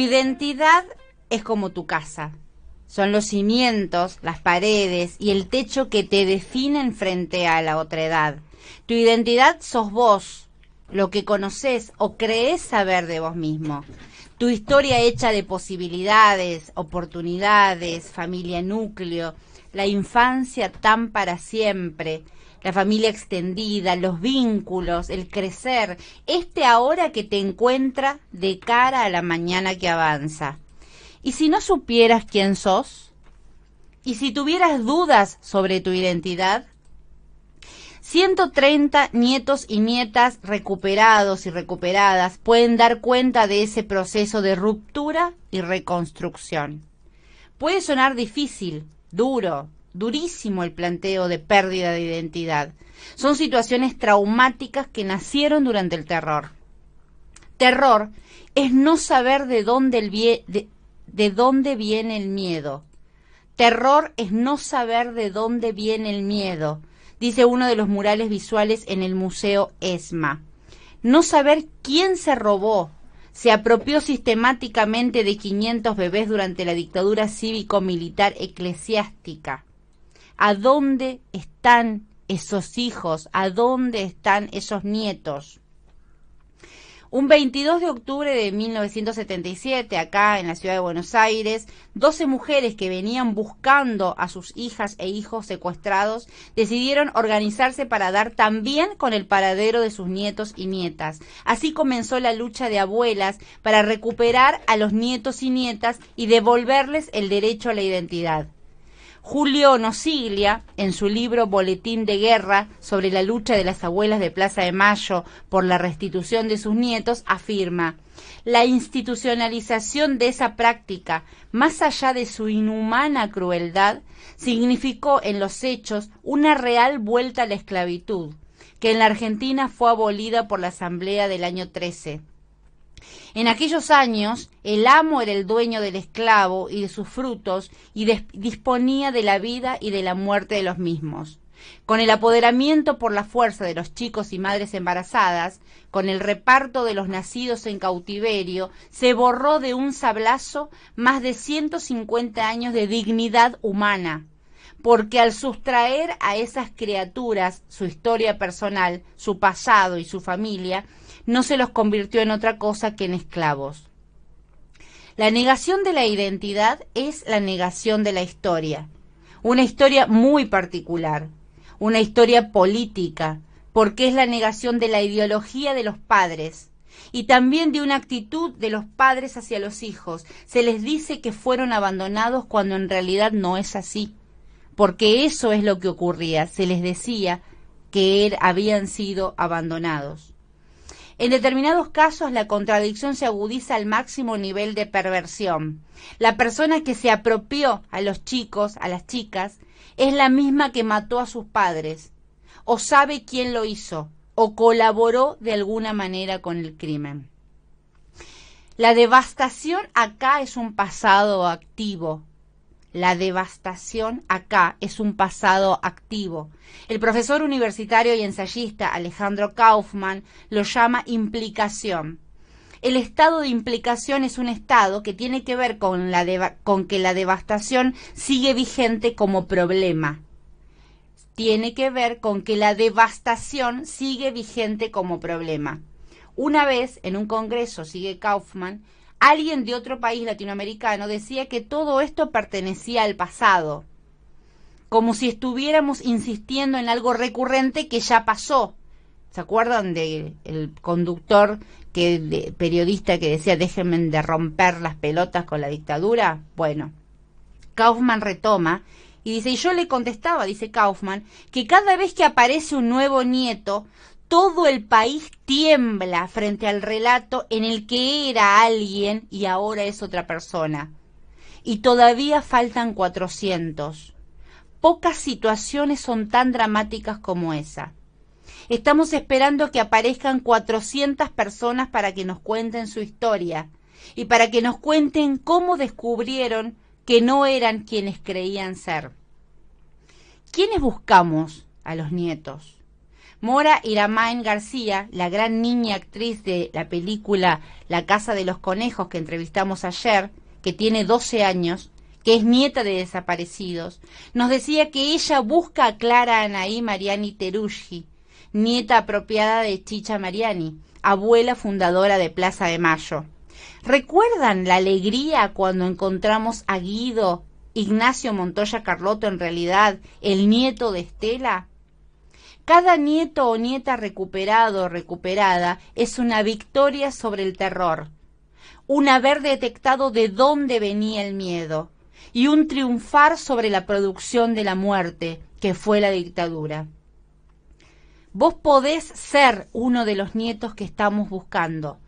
identidad es como tu casa. Son los cimientos, las paredes y el techo que te definen frente a la otra edad. Tu identidad sos vos, lo que conoces o crees saber de vos mismo. Tu historia hecha de posibilidades, oportunidades, familia núcleo, la infancia tan para siempre, la familia extendida, los vínculos, el crecer, este ahora que te encuentra de cara a la mañana que avanza. ¿Y si no supieras quién sos? ¿Y si tuvieras dudas sobre tu identidad? 130 nietos y nietas recuperados y recuperadas pueden dar cuenta de ese proceso de ruptura y reconstrucción. Puede sonar difícil, duro, durísimo el planteo de pérdida de identidad. Son situaciones traumáticas que nacieron durante el terror. Terror es no saber de dónde, de dónde viene el miedo. Terror es no saber de dónde viene el miedo, dice uno de los murales visuales en el Museo ESMA. No saber quién se robó, se apropió sistemáticamente de 500 bebés durante la dictadura cívico-militar eclesiástica. ¿A dónde están esos hijos? ¿A dónde están esos nietos? Un 22 de octubre de 1977, acá en la ciudad de Buenos Aires, 12 mujeres que venían buscando a sus hijas e hijos secuestrados decidieron organizarse para dar también con el paradero de sus nietos y nietas. Así comenzó la lucha de abuelas para recuperar a los nietos y nietas y devolverles el derecho a la identidad. Julio Nosiglia, en su libro Boletín de Guerra sobre la lucha de las abuelas de Plaza de Mayo por la restitución de sus nietos, afirma, la institucionalización de esa práctica, más allá de su inhumana crueldad, significó en los hechos una real vuelta a la esclavitud, que en la Argentina fue abolida por la Asamblea del año 13 en aquellos años, el amo era el dueño del esclavo y de sus frutos y disponía de la vida y de la muerte de los mismos. Con el apoderamiento por la fuerza de los chicos y madres embarazadas, con el reparto de los nacidos en cautiverio, se borró de un sablazo más de 150 años de dignidad humana, porque al sustraer a esas criaturas su historia personal, su pasado y su familia, no se los convirtió en otra cosa que en esclavos. La negación de la identidad es la negación de la historia, una historia muy particular, una historia política, porque es la negación de la ideología de los padres y también de una actitud de los padres hacia los hijos. Se les dice que fueron abandonados cuando en realidad no es así, porque eso es lo que ocurría, se les decía que er, habían sido abandonados. En determinados casos la contradicción se agudiza al máximo nivel de perversión. La persona que se apropió a los chicos, a las chicas, es la misma que mató a sus padres, o sabe quién lo hizo, o colaboró de alguna manera con el crimen. La devastación acá es un pasado activo, la devastación acá es un pasado activo. El profesor universitario y ensayista Alejandro Kaufman lo llama implicación. El estado de implicación es un estado que tiene que ver con, que la devastación sigue vigente como problema. Tiene que ver con que la devastación sigue vigente como problema. Una vez, en un congreso, sigue Kaufman, alguien de otro país latinoamericano decía que todo esto pertenecía al pasado, como si estuviéramos insistiendo en algo recurrente que ya pasó. ¿Se acuerdan del el conductor que periodista que decía déjenme de romper las pelotas con la dictadura? Bueno, Kaufman retoma y dice, y yo le contestaba, dice Kaufman, que cada vez que aparece un nuevo nieto, todo el país tiembla frente al relato en el que era alguien y ahora es otra persona. Y todavía faltan 400. Pocas situaciones son tan dramáticas como esa. Estamos esperando que aparezcan 400 personas para que nos cuenten su historia y para que nos cuenten cómo descubrieron que no eran quienes creían ser. ¿Quiénes buscamos a los nietos? Mora Iramain García, la gran niña actriz de la película La Casa de los Conejos que entrevistamos ayer, que tiene 12 años, que es nieta de desaparecidos, nos decía que ella busca a Clara Anaí Mariani Teruggi, nieta apropiada de Chicha Mariani, abuela fundadora de Plaza de Mayo. ¿Recuerdan la alegría cuando encontramos a Guido, Ignacio Montoya Carlotto en realidad, el nieto de Estela? Cada nieto o nieta recuperado o recuperada es una victoria sobre el terror, un haber detectado de dónde venía el miedo y un triunfar sobre la producción de la muerte, que fue la dictadura. Vos podés ser uno de los nietos que estamos buscando.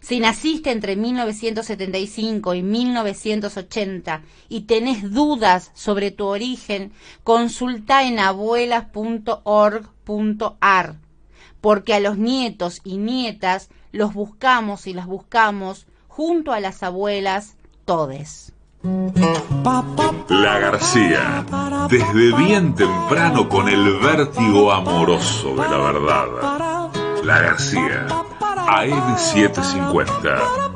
Si naciste entre 1975 y 1980 y tenés dudas sobre tu origen, consulta en abuelas.org.ar, porque a los nietos y nietas los buscamos y las buscamos junto a las abuelas todes. La García, desde bien temprano con el vértigo amoroso de la verdad. La García, AM750.